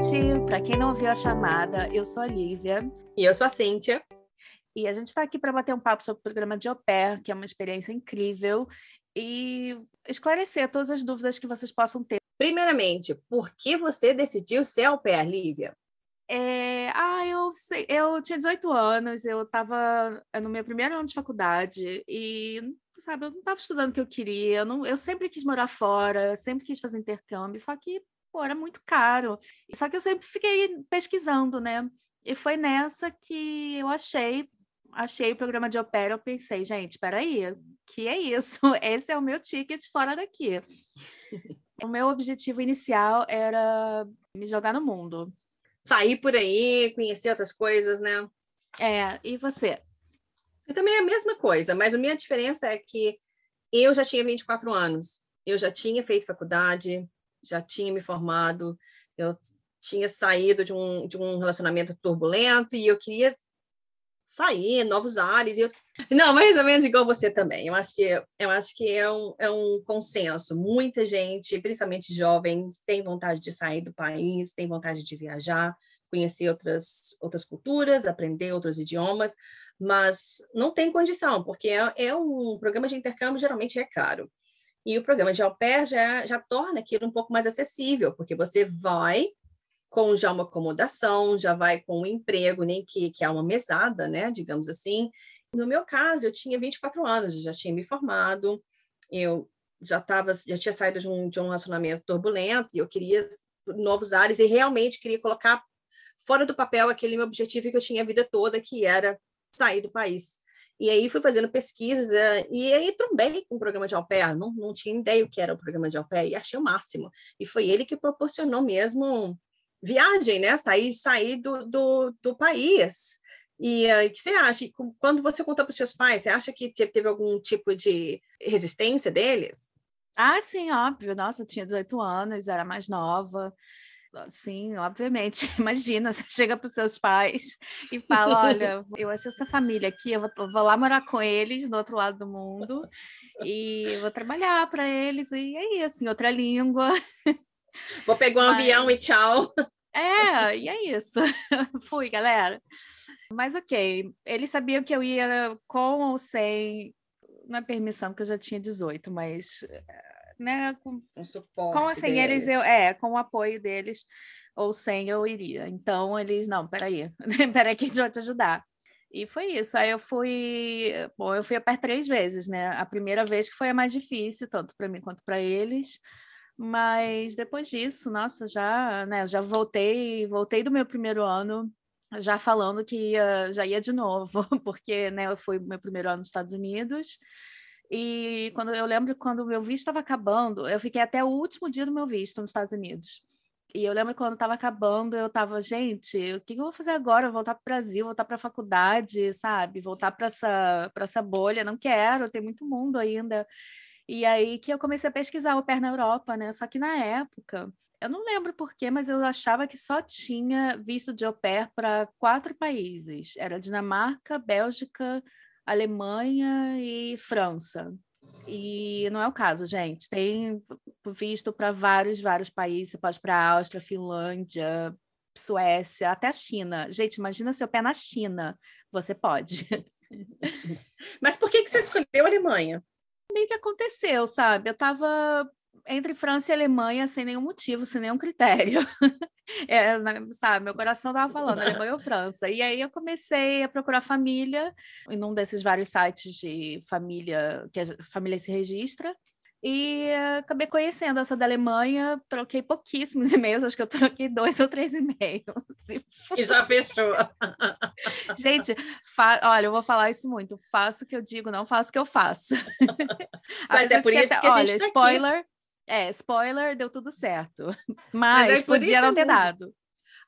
gente! Para quem não ouviu a chamada, eu sou a Lívia. E eu sou a Cíntia. E a gente está aqui para bater um papo sobre o programa de au pair, que é uma experiência incrível, e esclarecer todas as dúvidas que vocês possam ter. Primeiramente, por que você decidiu ser au pair, Lívia? É, ah, eu, sei, eu tinha 18 anos, eu estava no meu primeiro ano de faculdade e, sabe, eu não estava estudando o que eu queria, eu, não, eu sempre quis morar fora, sempre quis fazer intercâmbio, só que, pô, era muito caro. Só que eu sempre fiquei pesquisando, né? E foi nessa que eu achei, achei o programa de opera, eu pensei, gente, peraí, que é isso? Esse é o meu ticket fora daqui. o meu objetivo inicial era me jogar no mundo sair por aí, conhecer outras coisas, né? É, e você? Eu também é a mesma coisa, mas a minha diferença é que eu já tinha 24 anos, eu já tinha feito faculdade, já tinha me formado, eu tinha saído de um, de um relacionamento turbulento e eu queria sair, novos ares. E eu... Não, mais ou menos igual você também. Eu acho que, eu acho que é, um, é um consenso. Muita gente, principalmente jovens, tem vontade de sair do país, tem vontade de viajar, conhecer outras, outras culturas, aprender outros idiomas, mas não tem condição, porque é, é um programa de intercâmbio, geralmente é caro. E o programa de au pair já, já torna aquilo um pouco mais acessível, porque você vai com já uma acomodação, já vai com um emprego, nem que, que é uma mesada, né, digamos assim. No meu caso, eu tinha 24 anos, eu já tinha me formado, eu já estava, já tinha saído de um, de um relacionamento turbulento e eu queria novos ares e realmente queria colocar fora do papel aquele meu objetivo que eu tinha a vida toda, que era sair do país. E aí fui fazendo pesquisas é, e aí trombei com o programa de au pair, não, não tinha ideia o que era o programa de au pair e achei o máximo. E foi ele que proporcionou mesmo viagem, né? Sair, sair do, do, do país. E o uh, que você acha? Quando você contou para os seus pais, você acha que teve, teve algum tipo de resistência deles? Ah, sim, óbvio. Nossa, eu tinha 18 anos, era mais nova. Sim, obviamente. Imagina, você chega para os seus pais e fala: Olha, eu acho essa família aqui, eu vou, vou, lá morar com eles no outro lado do mundo e vou trabalhar para eles, e é isso, em outra língua. Vou pegar um Mas... avião e tchau. É, e é isso. Fui, galera. Mas ok, eles sabiam que eu ia com ou sem, não é permissão, porque eu já tinha 18, mas né, com, um suporte com assim, eles eu, é, com o apoio deles ou sem eu iria. Então eles, não, peraí, peraí que a gente vai te ajudar. E foi isso. Aí eu fui, bom, eu fui a pé três vezes, né? A primeira vez que foi a mais difícil, tanto para mim quanto para eles. Mas depois disso, nossa, já, né, já voltei, voltei do meu primeiro ano, já falando que ia, já ia de novo, porque, né, eu fui meu primeiro ano nos Estados Unidos. E quando eu lembro quando o meu visto estava acabando, eu fiquei até o último dia do meu visto nos Estados Unidos. E eu lembro quando estava acabando, eu estava, gente, o que, eu vou fazer agora? Voltar para o Brasil, voltar para a faculdade, sabe? Voltar para essa, essa bolha? Não quero, tem muito mundo ainda. E aí que eu comecei a pesquisar o pé na Europa, né? Só que na época, eu não lembro porquê, mas eu achava que só tinha visto de au pair para quatro países. Era Dinamarca, Bélgica, Alemanha e França. E não é o caso, gente. Tem visto para vários, vários países. Você pode ir para a Áustria, Finlândia, Suécia, até a China. Gente, imagina seu pé na China. Você pode. Mas por que, que você escolheu a Alemanha? meio que aconteceu, sabe? Eu estava entre França e Alemanha sem nenhum motivo, sem nenhum critério. é, sabe, meu coração estava falando Alemanha ou França. E aí eu comecei a procurar família em um desses vários sites de família que a família se registra. E acabei conhecendo essa da Alemanha, troquei pouquíssimos e-mails, acho que eu troquei dois ou três e-mails. E já fechou. Gente, olha, eu vou falar isso muito. Faço o que eu digo, não faço o que eu faço. Mas é por isso que a olha, gente tá spoiler, aqui. É, spoiler, deu tudo certo. Mas, Mas é podia não ter mesmo. dado.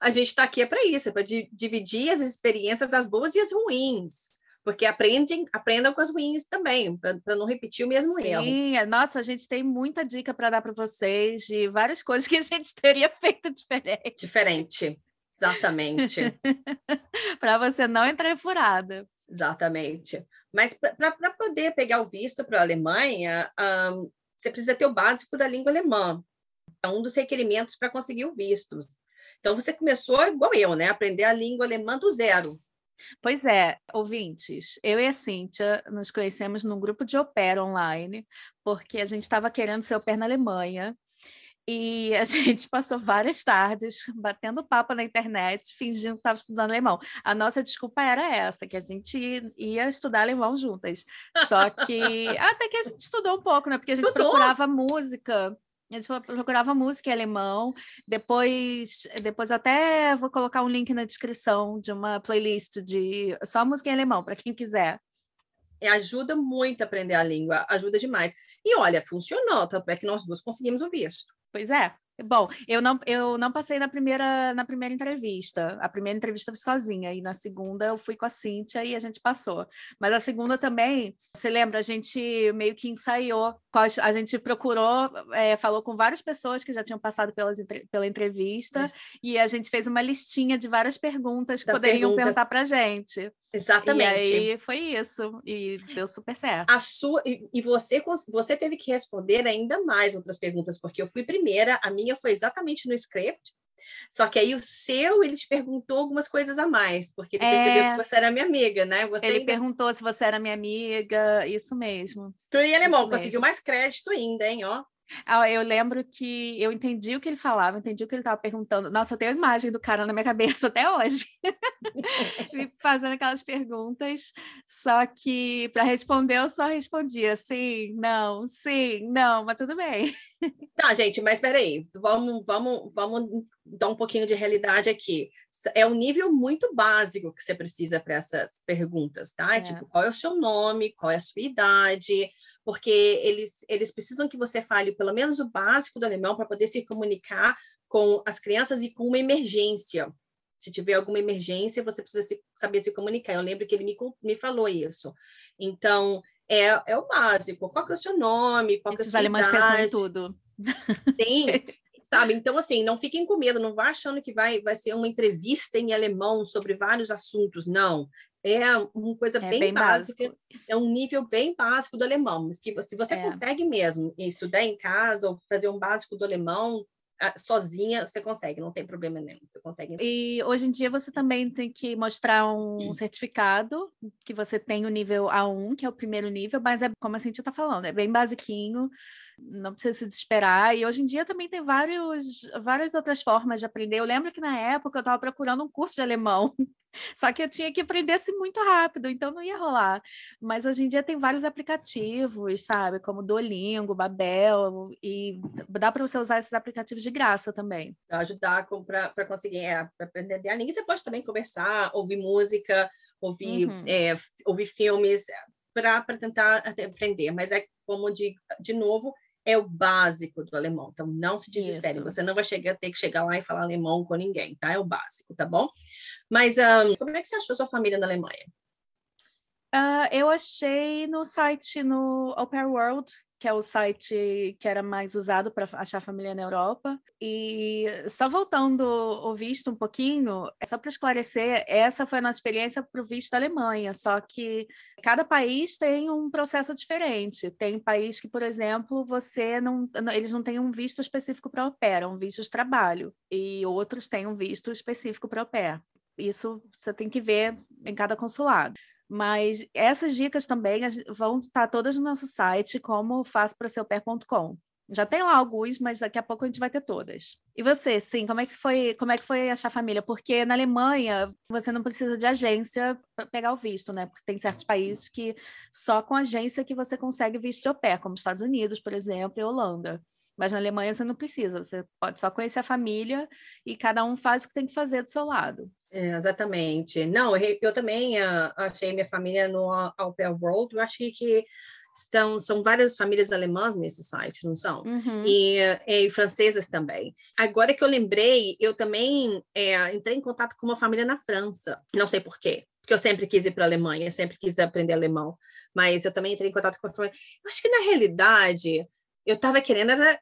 A gente está aqui é para isso, é para dividir as experiências, as boas e as ruins porque aprendem, aprendam com as ruins também, para não repetir o mesmo Sim, erro. Sim, nossa, a gente tem muita dica para dar para vocês de várias coisas que a gente teria feito diferente. Diferente, exatamente. para você não entrar furada. Exatamente. Mas para poder pegar o visto para a Alemanha, um, você precisa ter o básico da língua alemã. É um dos requerimentos para conseguir o visto. Então você começou igual eu, né? Aprender a língua alemã do zero. Pois é, ouvintes, eu e a Cíntia nos conhecemos num grupo de opera online, porque a gente estava querendo ser au pair na Alemanha, e a gente passou várias tardes batendo papo na internet, fingindo que estava estudando alemão. A nossa desculpa era essa, que a gente ia estudar alemão juntas. Só que até que a gente estudou um pouco, né? Porque a gente Estudou. procurava música. A gente procurava música em alemão. Depois, depois até vou colocar um link na descrição de uma playlist de só música em alemão, para quem quiser. E ajuda muito a aprender a língua, ajuda demais. E olha, funcionou, tanto é que nós duas conseguimos o visto. Pois é. Bom, eu não, eu não passei na primeira, na primeira entrevista. A primeira entrevista eu fui sozinha, e na segunda eu fui com a Cíntia e a gente passou. Mas a segunda também, você lembra, a gente meio que ensaiou, a gente procurou, é, falou com várias pessoas que já tinham passado pelas, pela entrevista, e a gente fez uma listinha de várias perguntas que poderiam perguntas. perguntar para a gente. Exatamente. E aí foi isso, e deu super certo. A sua, e você, você teve que responder ainda mais outras perguntas, porque eu fui primeira, a minha foi exatamente no script, só que aí o seu, ele te perguntou algumas coisas a mais, porque ele é... percebeu que você era minha amiga, né? Você ele ainda... perguntou se você era minha amiga, isso mesmo. Tu em alemão, conseguiu mais crédito ainda, hein, ó. Ah, eu lembro que eu entendi o que ele falava, entendi o que ele estava perguntando. Nossa, eu tenho a imagem do cara na minha cabeça até hoje, me fazendo aquelas perguntas. Só que para responder eu só respondia sim, não, sim, não, mas tudo bem. Tá, gente, mas peraí, vamos, vamos, vamos dar um pouquinho de realidade aqui. É um nível muito básico que você precisa para essas perguntas, tá? É. Tipo, qual é o seu nome, qual é a sua idade, porque eles, eles precisam que você fale pelo menos o básico do alemão para poder se comunicar com as crianças e com uma emergência. Se tiver alguma emergência, você precisa se, saber se comunicar. Eu lembro que ele me, me falou isso. Então, é, é o básico. Qual que é o seu nome? Qual que é a sua alemães idade? tudo. Sim, sabe? Então, assim, não fiquem com medo, não vá achando que vai, vai ser uma entrevista em alemão sobre vários assuntos. Não, é uma coisa é bem, bem básica, básico. é um nível bem básico do alemão, mas que se você é. consegue mesmo estudar em casa ou fazer um básico do alemão, sozinha você consegue, não tem problema nenhum. Você consegue. E hoje em dia você também tem que mostrar um certificado que você tem o nível A1, que é o primeiro nível, mas é como a gente está falando, é bem basiquinho, não precisa se desesperar. E hoje em dia também tem vários, várias outras formas de aprender. Eu lembro que na época eu estava procurando um curso de alemão só que eu tinha que aprender assim muito rápido, então não ia rolar. Mas hoje em dia tem vários aplicativos, sabe? Como Duolingo, Babel, e dá para você usar esses aplicativos de graça também. Para ajudar para conseguir é, pra aprender a língua. Você pode também conversar, ouvir música, ouvir, uhum. é, ouvir filmes, para tentar aprender. Mas é como de, de novo, é o básico do alemão. Então, não se desespere. Isso. Você não vai chegar, ter que chegar lá e falar alemão com ninguém, tá? É o básico, tá bom? Mas um, como é que você achou sua família na Alemanha? Uh, eu achei no site, no Opera World, que é o site que era mais usado para achar família na Europa. E só voltando o visto um pouquinho, é só para esclarecer, essa foi a nossa experiência para o visto da Alemanha, só que cada país tem um processo diferente. Tem país que, por exemplo, você não, eles não têm um visto específico para au pair, é um visto de trabalho, e outros têm um visto específico para au pair. Isso você tem que ver em cada consulado. Mas essas dicas também vão estar todas no nosso site, como faço para pé.com. Já tem lá alguns, mas daqui a pouco a gente vai ter todas. E você, sim, como é que foi, como é que foi achar família? Porque na Alemanha você não precisa de agência para pegar o visto, né? Porque tem certos países que só com agência que você consegue visto de au pair, como Estados Unidos, por exemplo, e Holanda. Mas na Alemanha você não precisa, você pode só conhecer a família e cada um faz o que tem que fazer do seu lado. É, exatamente. Não, eu, eu também uh, achei minha família no Au Pair World, eu achei que estão, são várias famílias alemãs nesse site, não são? Uhum. E, e, francesas também. Agora que eu lembrei, eu também é, entrei em contato com uma família na França, não sei por quê, porque eu sempre quis ir para a Alemanha, sempre quis aprender alemão, mas eu também entrei em contato com a família. Acho que na realidade eu estava querendo era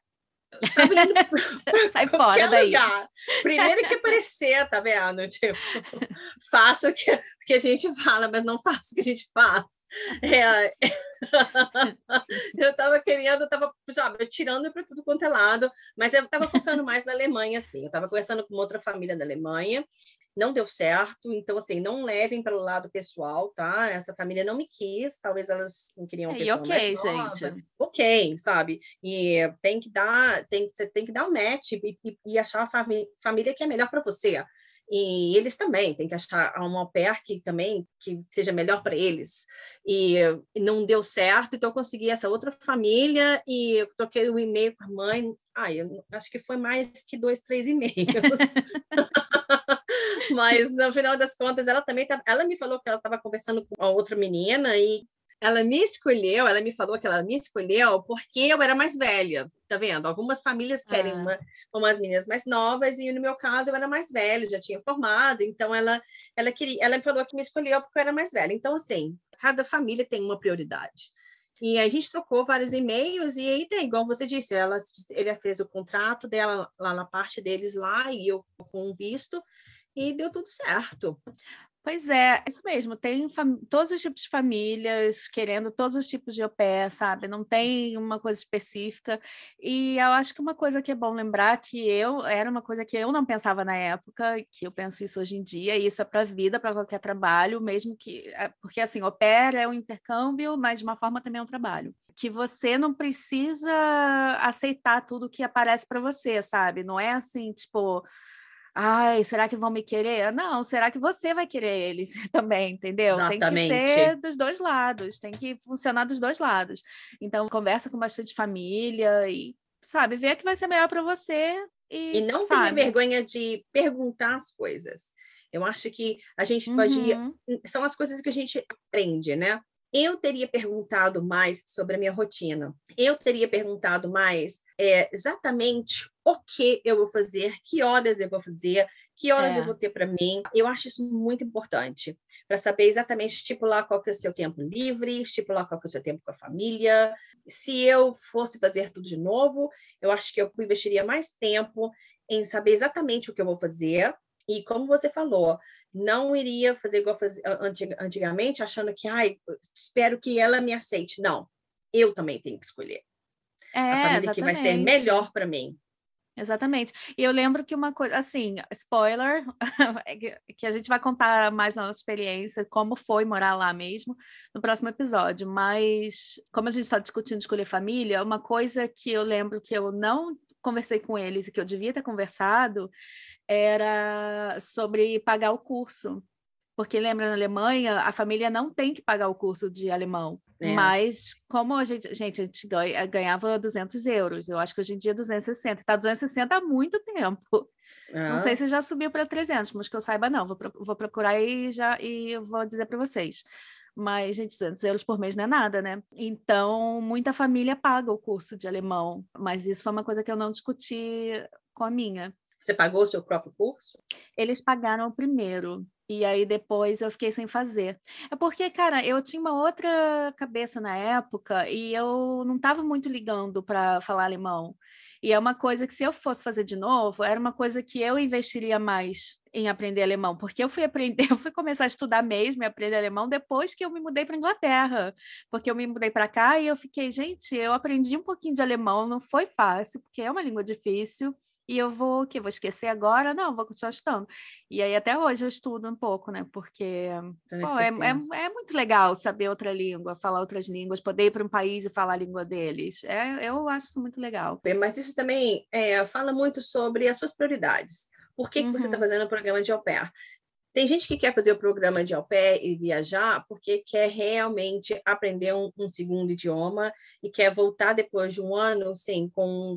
Sai fora daí. Lugar. Primeiro que aparecer, tá vendo? Tipo, faça o que, o que a gente fala, mas não faça o que a gente faz. É, eu estava querendo, eu estava, sabe, tirando para tudo quanto é lado, mas eu estava focando mais na Alemanha, assim. Eu estava conversando com outra família da Alemanha, não deu certo, então, assim, não levem para o lado pessoal, tá? Essa família não me quis, talvez elas não queriam uma pessoa okay, mais nova. Gente. Ok, sabe? E tem que dar, tem, você tem que dar um match e, e, e achar a família que é melhor para você. E eles também têm que achar uma au pair que também que seja melhor para eles. E, não deu certo, então eu consegui essa outra família e eu troquei o e-mail com a mãe. Ah, eu acho que foi mais que dois, três e-mails. Mas no final das contas, ela também ela me falou que ela estava conversando com outra menina e ela me escolheu, ela me falou que ela me escolheu porque eu era mais velha, tá vendo? Algumas famílias querem ah. uma, umas meninas mais novas e no meu caso eu era mais velha, já tinha formado, então ela ela queria, ela me falou que me escolheu porque eu era mais velha. Então assim, cada família tem uma prioridade. E a gente trocou vários e-mails e aí tem, igual você disse, ela ele fez o contrato dela lá na parte deles lá e eu com visto e deu tudo certo. Pois é, isso mesmo. Tem todos os tipos de famílias querendo todos os tipos de au pair, sabe? Não tem uma coisa específica. E eu acho que uma coisa que é bom lembrar que eu era uma coisa que eu não pensava na época, que eu penso isso hoje em dia, e isso é para a vida, para qualquer trabalho, mesmo que. É, porque assim, au pair é um intercâmbio, mas de uma forma também é um trabalho que você não precisa aceitar tudo que aparece para você, sabe? Não é assim, tipo, ai, será que vão me querer? Não, será que você vai querer eles também, entendeu? Exatamente. Tem que ser dos dois lados, tem que funcionar dos dois lados. Então, conversa com bastante família e, sabe, vê que vai ser melhor para você. E, e não sabe? tenha vergonha de perguntar as coisas. Eu acho que a gente pode. Uhum. São as coisas que a gente aprende, né? Eu teria perguntado mais sobre a minha rotina. Eu teria perguntado mais é, exatamente o que eu vou fazer, que horas eu vou fazer, que horas é. eu vou ter para mim. Eu acho isso muito importante para saber exatamente estipular qual que é o seu tempo livre, estipular qual que é o seu tempo com a família. Se eu fosse fazer tudo de novo, eu acho que eu investiria mais tempo em saber exatamente o que eu vou fazer. E como você falou, não iria fazer igual fazia antigamente, achando que, ai, espero que ela me aceite. Não, eu também tenho que escolher. É, a família exatamente. que vai ser melhor para mim. Exatamente. E eu lembro que uma coisa, assim, spoiler, é que a gente vai contar mais na nossa experiência, como foi morar lá mesmo, no próximo episódio. Mas, como a gente está discutindo escolher família, uma coisa que eu lembro que eu não conversei com eles e que eu devia ter conversado era sobre pagar o curso. Porque lembra, na Alemanha, a família não tem que pagar o curso de alemão. É. Mas como a gente, gente, a gente ganhava 200 euros, eu acho que hoje em dia é 260. Está 260 há muito tempo. Não sei se já subiu para 300, mas que eu saiba não. Vou, vou procurar e já e vou dizer para vocês. Mas, gente, 200 euros por mês não é nada, né? Então, muita família paga o curso de alemão, mas isso foi uma coisa que eu não discuti com a minha. Você pagou o seu próprio curso? Eles pagaram o primeiro. E aí depois eu fiquei sem fazer. É porque, cara, eu tinha uma outra cabeça na época e eu não estava muito ligando para falar alemão. E é uma coisa que, se eu fosse fazer de novo, era uma coisa que eu investiria mais em aprender alemão, porque eu fui aprender, eu fui começar a estudar mesmo e aprender alemão depois que eu me mudei para Inglaterra, porque eu me mudei para cá e eu fiquei, gente, eu aprendi um pouquinho de alemão, não foi fácil, porque é uma língua difícil e eu vou o quê? Vou esquecer agora? Não, vou continuar estudando. E aí até hoje eu estudo um pouco, né? Porque pô, é, é, é, muito legal saber outra língua, falar outras línguas, poder ir para um país e falar a língua deles. É, eu acho isso muito legal. Mas isso também é, fala muito sobre as suas prioridades. Por que, uhum. que você está fazendo o programa de au pair? Tem gente que quer fazer o programa de au pair e viajar porque quer realmente aprender um, um segundo idioma e quer voltar depois de um ano, sim,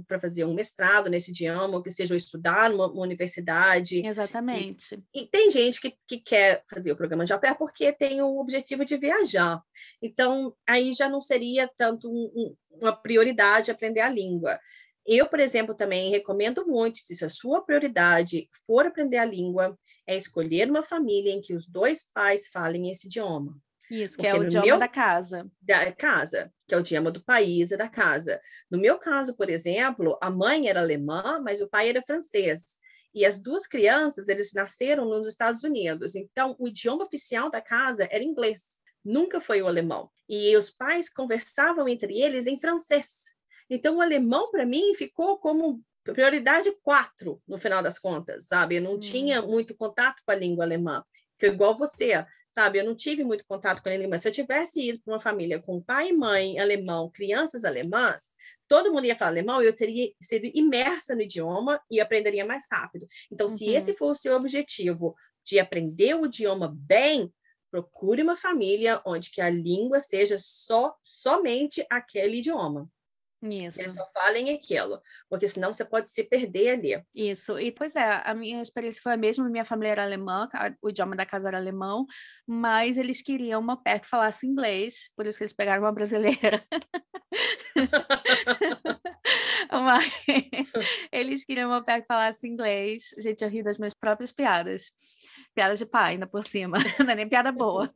para fazer um mestrado nesse idioma, ou que seja estudar numa universidade. Exatamente. E, e, tem gente que, que quer fazer o programa de au pair porque tem o objetivo de viajar. Então, aí já não seria tanto um, um, uma prioridade aprender a língua. Eu, por exemplo, também recomendo muito, se a sua prioridade for aprender a língua, é escolher uma família em que os dois pais falem esse idioma. Isso, que é o idioma meu, da casa. Da casa, que é o idioma do país e da casa. No meu caso, por exemplo, a mãe era alemã, mas o pai era francês. E as duas crianças, eles nasceram nos Estados Unidos. Então, o idioma oficial da casa era inglês. nunca foi o alemão. E os pais conversavam entre eles em francês. Então, o alemão, para mim, ficou como prioridade quatro, no final das contas, sabe? Eu não hum. tinha muito contato com a língua alemã, que igual você, sabe? Eu não tive muito contato com a língua alemã. Se eu tivesse ido para uma família com pai e mãe alemão, crianças alemãs, todo mundo ia falar alemão, eu teria sido imersa no idioma e aprenderia mais rápido. Então, uhum. se esse for o seu objetivo de aprender o idioma bem, procure uma família onde que a língua seja só somente aquele idioma. Isso. Eles só falem aquilo, porque senão você pode se perder ali. Isso, e pois é, a minha experiência foi a mesma, minha família era alemã, o idioma da casa era alemão, mas eles queriam uma pé que falasse inglês, por isso que eles pegaram uma brasileira. mas eles queriam uma pé que falasse inglês. Gente, eu ri das minhas próprias piadas. Piada de pai, ainda por cima, não é nem piada boa.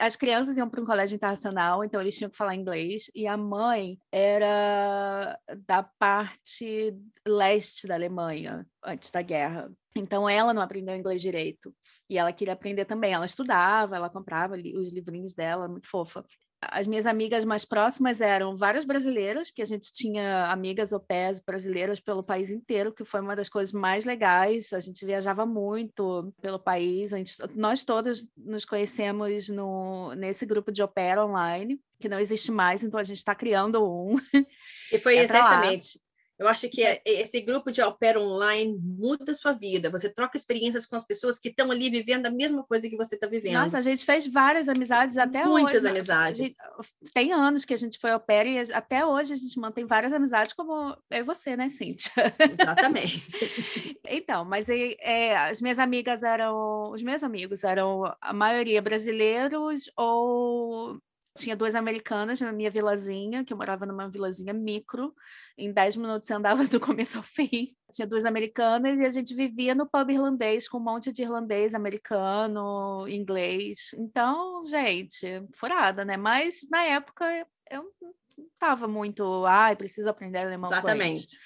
As crianças iam para um colégio internacional, então eles tinham que falar inglês, e a mãe era da parte leste da Alemanha, antes da guerra. Então ela não aprendeu inglês direito. E ela queria aprender também. Ela estudava, ela comprava os livrinhos dela, muito fofa as minhas amigas mais próximas eram várias brasileiras, que a gente tinha amigas ou pés brasileiras pelo país inteiro, que foi uma das coisas mais legais. A gente viajava muito pelo país. Gente, nós todos nos conhecemos no, nesse grupo de opera online, que não existe mais, então a gente está criando um. E foi exatamente eu acho que é, esse grupo de au pair online muda a sua vida. Você troca experiências com as pessoas que estão ali vivendo a mesma coisa que você está vivendo. Nossa, a gente fez várias amizades até Muitas hoje. Muitas amizades. Gente, tem anos que a gente foi au pair e até hoje a gente mantém várias amizades, como eu e você, né, Cíntia? Exatamente. então, mas é, as minhas amigas eram, os meus amigos eram a maioria brasileiros ou tinha duas americanas na minha vilazinha, que eu morava numa vilazinha micro. Em 10 minutos você andava do começo ao fim. Tinha duas americanas e a gente vivia no pub irlandês com um monte de irlandês, americano, inglês. Então, gente, furada, né? Mas na época eu não estava muito, ai, preciso aprender alemão. Exatamente.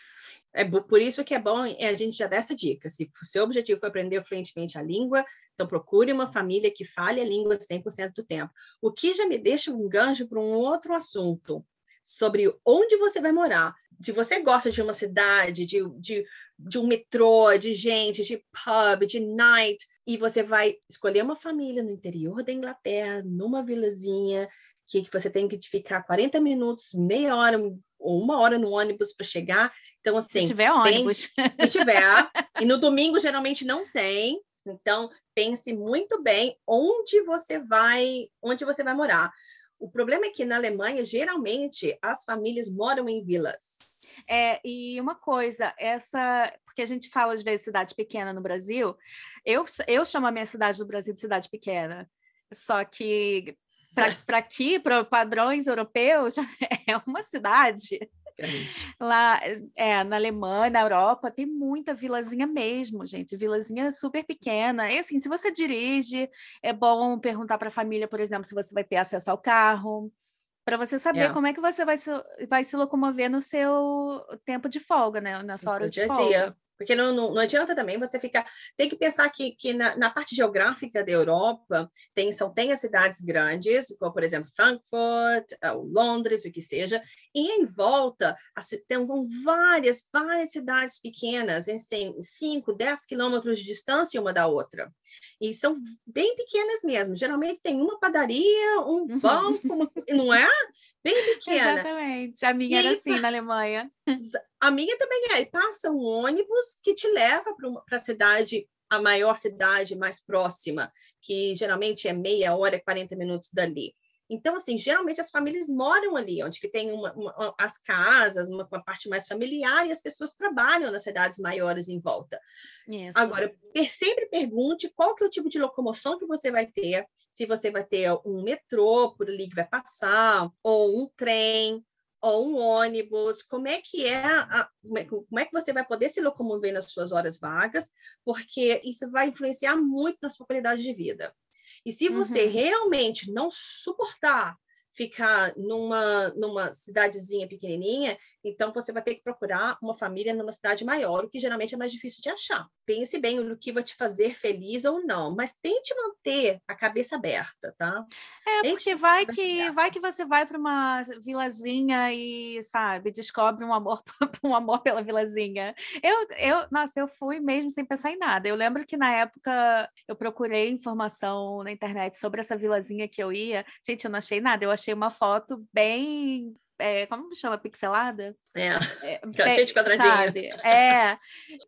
É por isso que é bom a gente já dar essa dica. Se o seu objetivo for aprender fluentemente a língua, então procure uma família que fale a língua 100% do tempo. O que já me deixa um gancho para um outro assunto sobre onde você vai morar. Se você gosta de uma cidade, de, de, de um metrô, de gente, de pub, de night, e você vai escolher uma família no interior da Inglaterra, numa vilazinha, que você tem que ficar 40 minutos, meia hora ou uma hora no ônibus para chegar, então, assim. Se tiver ônibus. se tiver. e no domingo, geralmente, não tem. Então, pense muito bem onde você vai, onde você vai morar. O problema é que na Alemanha, geralmente, as famílias moram em vilas. É, e uma coisa, essa, porque a gente fala às vezes cidade pequena no Brasil, eu, eu chamo a minha cidade do Brasil de cidade pequena, só que para aqui, para padrões europeus, é uma cidade Lá é, na Alemanha, na Europa, tem muita vilazinha mesmo, gente. Vilazinha super pequena. E assim, se você dirige, é bom perguntar para a família, por exemplo, se você vai ter acesso ao carro, para você saber é. como é que você vai se, vai se locomover no seu tempo de folga, né? Na sua hora de dia folga. Dia. Porque não, não, não, adianta também você ficar. Tem que pensar que, que na, na, parte geográfica da Europa tem, são, tem as cidades grandes, como por exemplo Frankfurt, eh, Londres, o que seja, e em volta tem várias, várias cidades pequenas, têm 5, 10 quilômetros de distância uma da outra. E são bem pequenas mesmo. Geralmente tem uma padaria, um uhum. banco, uma, não é? Bem pequena. Exatamente. A minha e era assim na Alemanha. A minha também é. E passa um ônibus que te leva para a cidade, a maior cidade mais próxima, que geralmente é meia hora, 40 minutos dali. Então, assim, geralmente as famílias moram ali, onde que tem uma, uma, as casas, uma, uma, parte mais familiar, e as pessoas trabalham nas cidades maiores em volta. Isso. Agora, sempre pergunte qual que é o tipo de locomoção que você vai ter, se você vai ter um metrô por ali que vai passar, ou um trem, ou um ônibus, como é que é, a, é como é que você vai poder se locomover nas suas horas vagas, porque isso vai influenciar muito na sua qualidade de vida. E se você uhum. realmente não suportar ficar numa, numa cidadezinha pequenininha, então você vai ter que procurar uma família numa cidade maior, o que geralmente é mais difícil de achar. Pense bem no que vai te fazer feliz ou não, mas tente manter a cabeça aberta, tá? É, tente porque vai que, vai que você vai para uma vilazinha e, sabe, descobre um amor, um amor pela vilazinha. Eu, eu, nossa, eu fui mesmo sem pensar em nada. Eu lembro que na época eu procurei informação na internet sobre essa vilazinha que eu ia. Gente, eu não achei nada, eu achei uma foto bem é, como chama? Pixelada? É, é cheio de quadradinho. Sabe? É,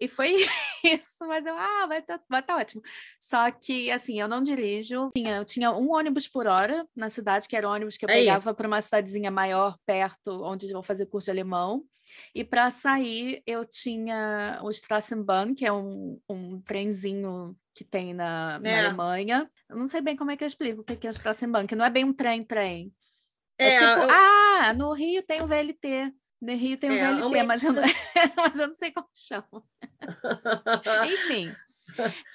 e foi isso, mas eu, ah, vai estar tá, vai tá ótimo. Só que, assim, eu não dirijo, tinha, eu tinha um ônibus por hora na cidade, que era o ônibus que eu Aí. pegava para uma cidadezinha maior, perto, onde eu vou fazer curso de alemão. E para sair, eu tinha o Strassenbahn, que é um, um trenzinho que tem na, na é. Alemanha. Eu não sei bem como é que eu explico o que é o Strassenbahn, que não é bem um trem-trem. É, é, tipo, eu... ah, no Rio tem o VLT. No Rio tem o é, VLT, mas eu, não, mas eu não sei como chama. Enfim,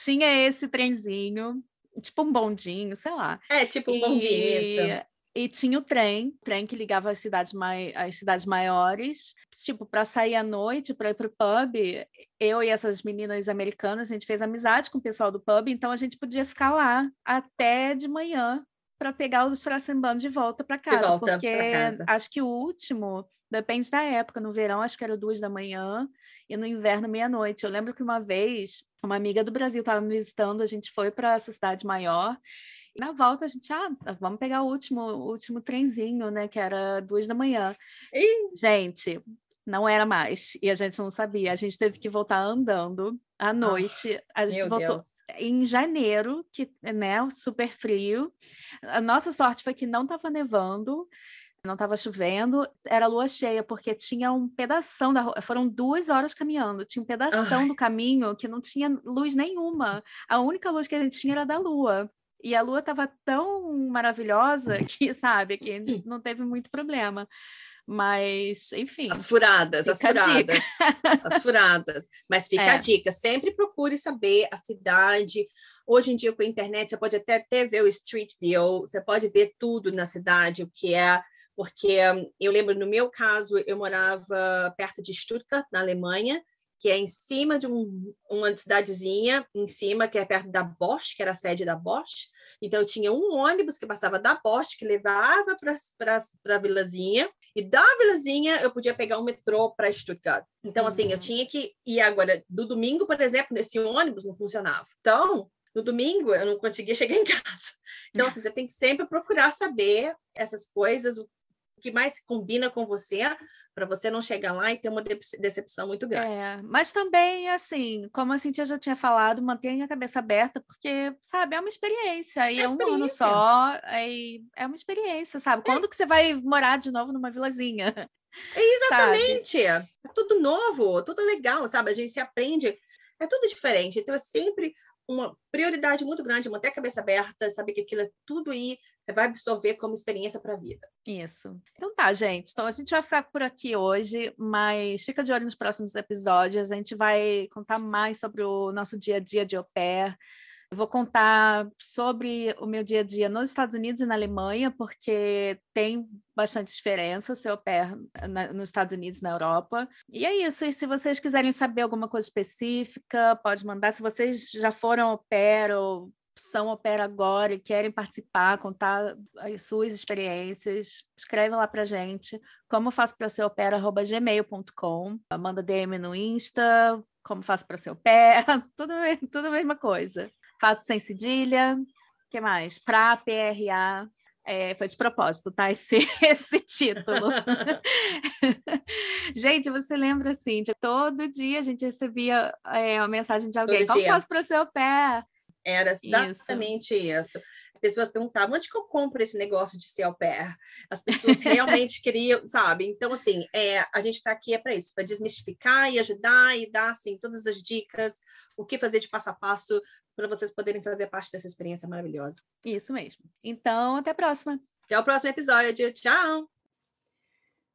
tinha esse trenzinho, tipo um bondinho, sei lá. É, tipo um e... bondinho, isso. E tinha o trem, trem que ligava as cidades, mai as cidades maiores. Tipo, para sair à noite, para ir para o pub, eu e essas meninas americanas, a gente fez amizade com o pessoal do pub, então a gente podia ficar lá até de manhã para pegar o Strassenbahn de volta para casa. Volta porque casa. acho que o último, depende da época, no verão acho que era duas da manhã e no inverno meia-noite. Eu lembro que uma vez uma amiga do Brasil estava me visitando, a gente foi para essa cidade maior e na volta a gente, ah, vamos pegar o último, o último trenzinho, né, que era duas da manhã. E... Gente, não era mais. E a gente não sabia. A gente teve que voltar andando à noite. Oh, a gente voltou Deus. Em janeiro, que né, super frio. A nossa sorte foi que não estava nevando. Não estava chovendo, era lua cheia, porque tinha um pedação da rua. Foram duas horas caminhando, tinha um pedação do caminho que não tinha luz nenhuma. A única luz que a gente tinha era da lua. E a lua estava tão maravilhosa que, sabe, que não teve muito problema. Mas, enfim. As furadas, as furadas. As furadas. Mas fica é. a dica: sempre procure saber a cidade. Hoje em dia, com a internet, você pode até, até ver o Street View, você pode ver tudo na cidade, o que é. Porque eu lembro, no meu caso, eu morava perto de Stuttgart, na Alemanha, que é em cima de um, uma cidadezinha, em cima, que é perto da Bosch, que era a sede da Bosch. Então, eu tinha um ônibus que passava da Bosch, que levava para a vilazinha, e da vilazinha eu podia pegar um metrô para Stuttgart. Então, uhum. assim, eu uhum. tinha que ir agora, do domingo, por exemplo, nesse ônibus não funcionava. Então, no domingo eu não conseguia chegar em casa. Então, assim, você tem que sempre procurar saber essas coisas, o que mais combina com você, para você não chegar lá e ter uma decepção muito grande. É, mas também, assim, como a Cintia já tinha falado, mantenha a cabeça aberta, porque, sabe, é uma experiência, e é, é um ano só, é, é uma experiência, sabe? É. Quando que você vai morar de novo numa vilazinha? Exatamente! Sabe? É tudo novo, tudo legal, sabe? A gente se aprende, é tudo diferente, então é sempre uma prioridade muito grande, manter a cabeça aberta, saber que aquilo é tudo aí, você vai absorver como experiência para a vida. Isso. Então tá, gente. Então a gente vai ficar por aqui hoje, mas fica de olho nos próximos episódios. A gente vai contar mais sobre o nosso dia a dia de au pair, eu vou contar sobre o meu dia a dia nos Estados Unidos e na Alemanha, porque tem bastante diferença ser au pair nos Estados Unidos e na Europa. E é isso. E se vocês quiserem saber alguma coisa específica, pode mandar. Se vocês já foram au pair ou são pair agora e querem participar, contar as suas experiências, escreve lá pra gente. Como faço para ser pair, gmail.com. Manda DM no Insta, como faço para ser pair, tudo, tudo a mesma coisa. Faço sem cedilha. O que mais? Pra PRA. É, foi de propósito, tá? Esse, esse título. gente, você lembra assim, de todo dia a gente recebia é, uma mensagem de alguém: todo Como dia. posso para o seu pé? Era exatamente isso. isso. As pessoas perguntavam onde que eu compro esse negócio de ser au pair? As pessoas realmente queriam, sabe? Então, assim, é, a gente está aqui é para isso, para desmistificar e ajudar e dar, assim, todas as dicas, o que fazer de passo a passo para vocês poderem fazer parte dessa experiência maravilhosa. Isso mesmo. Então, até a próxima. Até o próximo episódio. Tchau!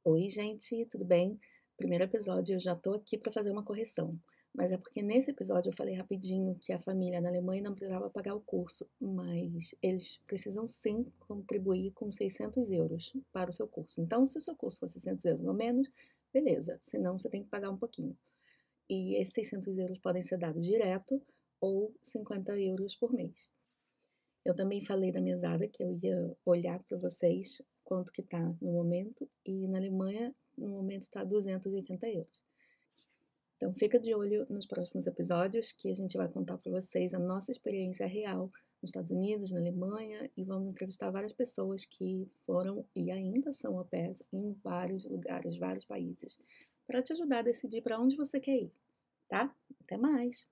Oi, gente, tudo bem? Primeiro episódio, eu já estou aqui para fazer uma correção. Mas é porque nesse episódio eu falei rapidinho que a família na Alemanha não precisava pagar o curso, mas eles precisam sim contribuir com 600 euros para o seu curso. Então, se o seu curso for 600 euros ou menos, beleza, senão você tem que pagar um pouquinho. E esses 600 euros podem ser dados direto ou 50 euros por mês. Eu também falei da mesada que eu ia olhar para vocês quanto que está no momento, e na Alemanha, no momento, está 280 euros. Então, fica de olho nos próximos episódios que a gente vai contar para vocês a nossa experiência real nos Estados Unidos, na Alemanha, e vamos entrevistar várias pessoas que foram e ainda são au pairs em vários lugares, vários países, para te ajudar a decidir para onde você quer ir, tá? Até mais!